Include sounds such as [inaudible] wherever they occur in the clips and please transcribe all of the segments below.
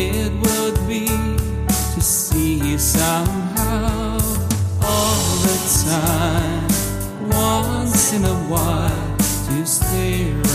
it would be to see you somehow all the time, once in a while to stare.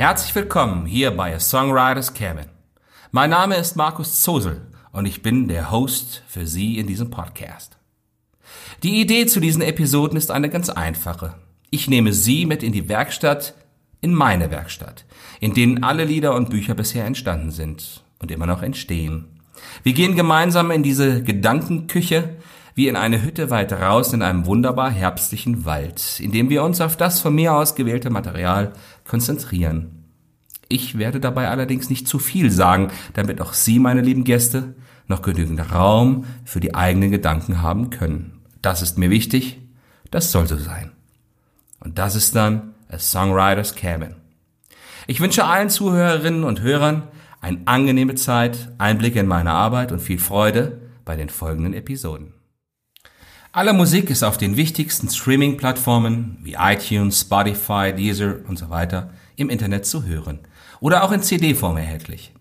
Herzlich willkommen hier bei A Songwriters Cabin. Mein Name ist Markus Zosel und ich bin der Host für Sie in diesem Podcast. Die Idee zu diesen Episoden ist eine ganz einfache. Ich nehme Sie mit in die Werkstatt, in meine Werkstatt, in denen alle Lieder und Bücher bisher entstanden sind und immer noch entstehen. Wir gehen gemeinsam in diese Gedankenküche, wie in eine Hütte weit draußen in einem wunderbar herbstlichen Wald, in dem wir uns auf das von mir ausgewählte Material konzentrieren. Ich werde dabei allerdings nicht zu viel sagen, damit auch Sie, meine lieben Gäste, noch genügend Raum für die eigenen Gedanken haben können. Das ist mir wichtig, das soll so sein. Und das ist dann A Songwriter's Cabin. Ich wünsche allen Zuhörerinnen und Hörern eine angenehme Zeit, Einblicke in meine Arbeit und viel Freude bei den folgenden Episoden. Alle Musik ist auf den wichtigsten Streaming-Plattformen wie iTunes, Spotify, Deezer und so weiter im Internet zu hören oder auch in CD-Form erhältlich.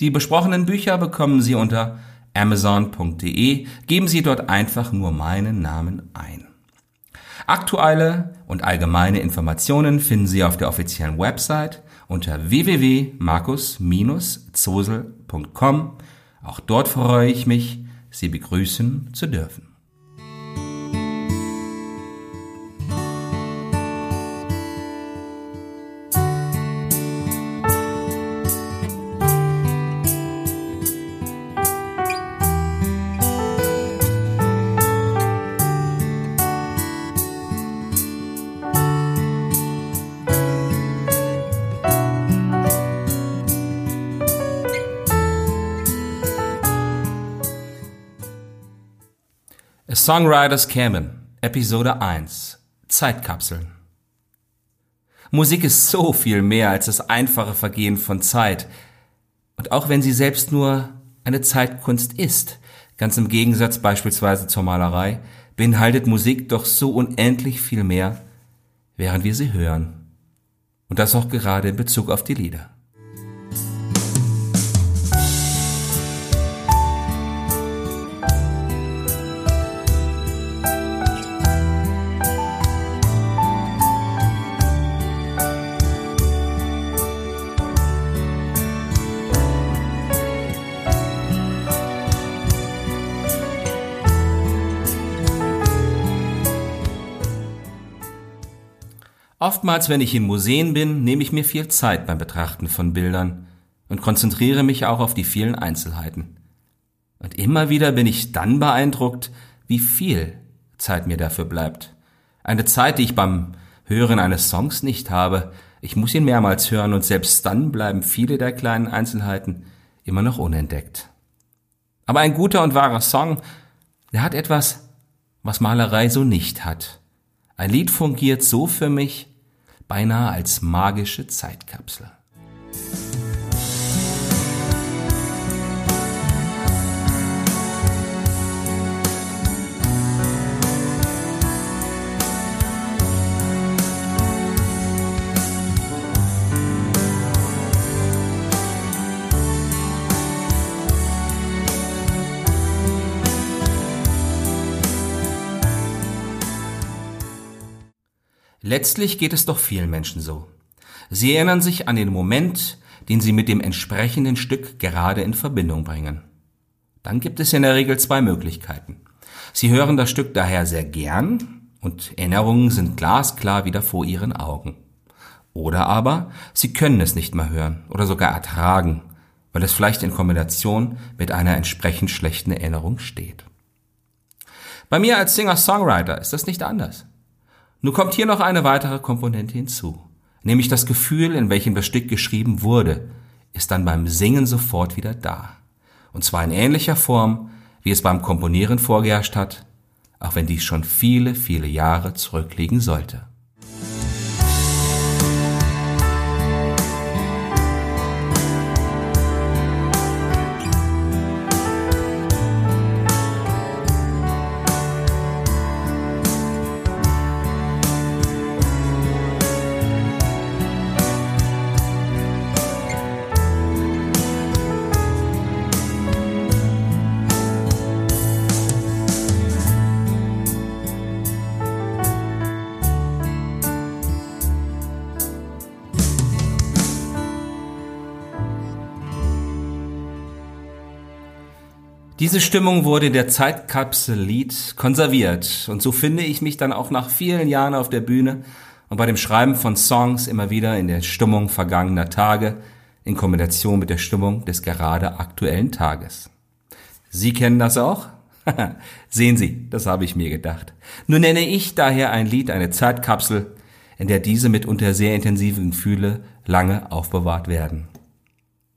Die besprochenen Bücher bekommen Sie unter amazon.de, geben Sie dort einfach nur meinen Namen ein. Aktuelle und allgemeine Informationen finden Sie auf der offiziellen Website unter www.markus-zosel.com. Auch dort freue ich mich, Sie begrüßen zu dürfen. Songwriters Cabin, Episode 1 Zeitkapseln. Musik ist so viel mehr als das einfache Vergehen von Zeit. Und auch wenn sie selbst nur eine Zeitkunst ist, ganz im Gegensatz beispielsweise zur Malerei, beinhaltet Musik doch so unendlich viel mehr, während wir sie hören. Und das auch gerade in Bezug auf die Lieder. Oftmals, wenn ich in Museen bin, nehme ich mir viel Zeit beim Betrachten von Bildern und konzentriere mich auch auf die vielen Einzelheiten. Und immer wieder bin ich dann beeindruckt, wie viel Zeit mir dafür bleibt. Eine Zeit, die ich beim Hören eines Songs nicht habe. Ich muss ihn mehrmals hören und selbst dann bleiben viele der kleinen Einzelheiten immer noch unentdeckt. Aber ein guter und wahrer Song, der hat etwas, was Malerei so nicht hat. Ein Lied fungiert so für mich, beinahe als magische Zeitkapsel. Letztlich geht es doch vielen Menschen so. Sie erinnern sich an den Moment, den sie mit dem entsprechenden Stück gerade in Verbindung bringen. Dann gibt es in der Regel zwei Möglichkeiten. Sie hören das Stück daher sehr gern und Erinnerungen sind glasklar wieder vor ihren Augen. Oder aber sie können es nicht mehr hören oder sogar ertragen, weil es vielleicht in Kombination mit einer entsprechend schlechten Erinnerung steht. Bei mir als Singer-Songwriter ist das nicht anders. Nur kommt hier noch eine weitere Komponente hinzu, nämlich das Gefühl, in welchem das Stück geschrieben wurde, ist dann beim Singen sofort wieder da. Und zwar in ähnlicher Form, wie es beim Komponieren vorgeherrscht hat, auch wenn dies schon viele, viele Jahre zurückliegen sollte. Diese Stimmung wurde in der Zeitkapsel Lied konserviert und so finde ich mich dann auch nach vielen Jahren auf der Bühne und bei dem Schreiben von Songs immer wieder in der Stimmung vergangener Tage in Kombination mit der Stimmung des gerade aktuellen Tages. Sie kennen das auch? [laughs] Sehen Sie, das habe ich mir gedacht. Nun nenne ich daher ein Lied eine Zeitkapsel, in der diese mitunter sehr intensiven Gefühle lange aufbewahrt werden.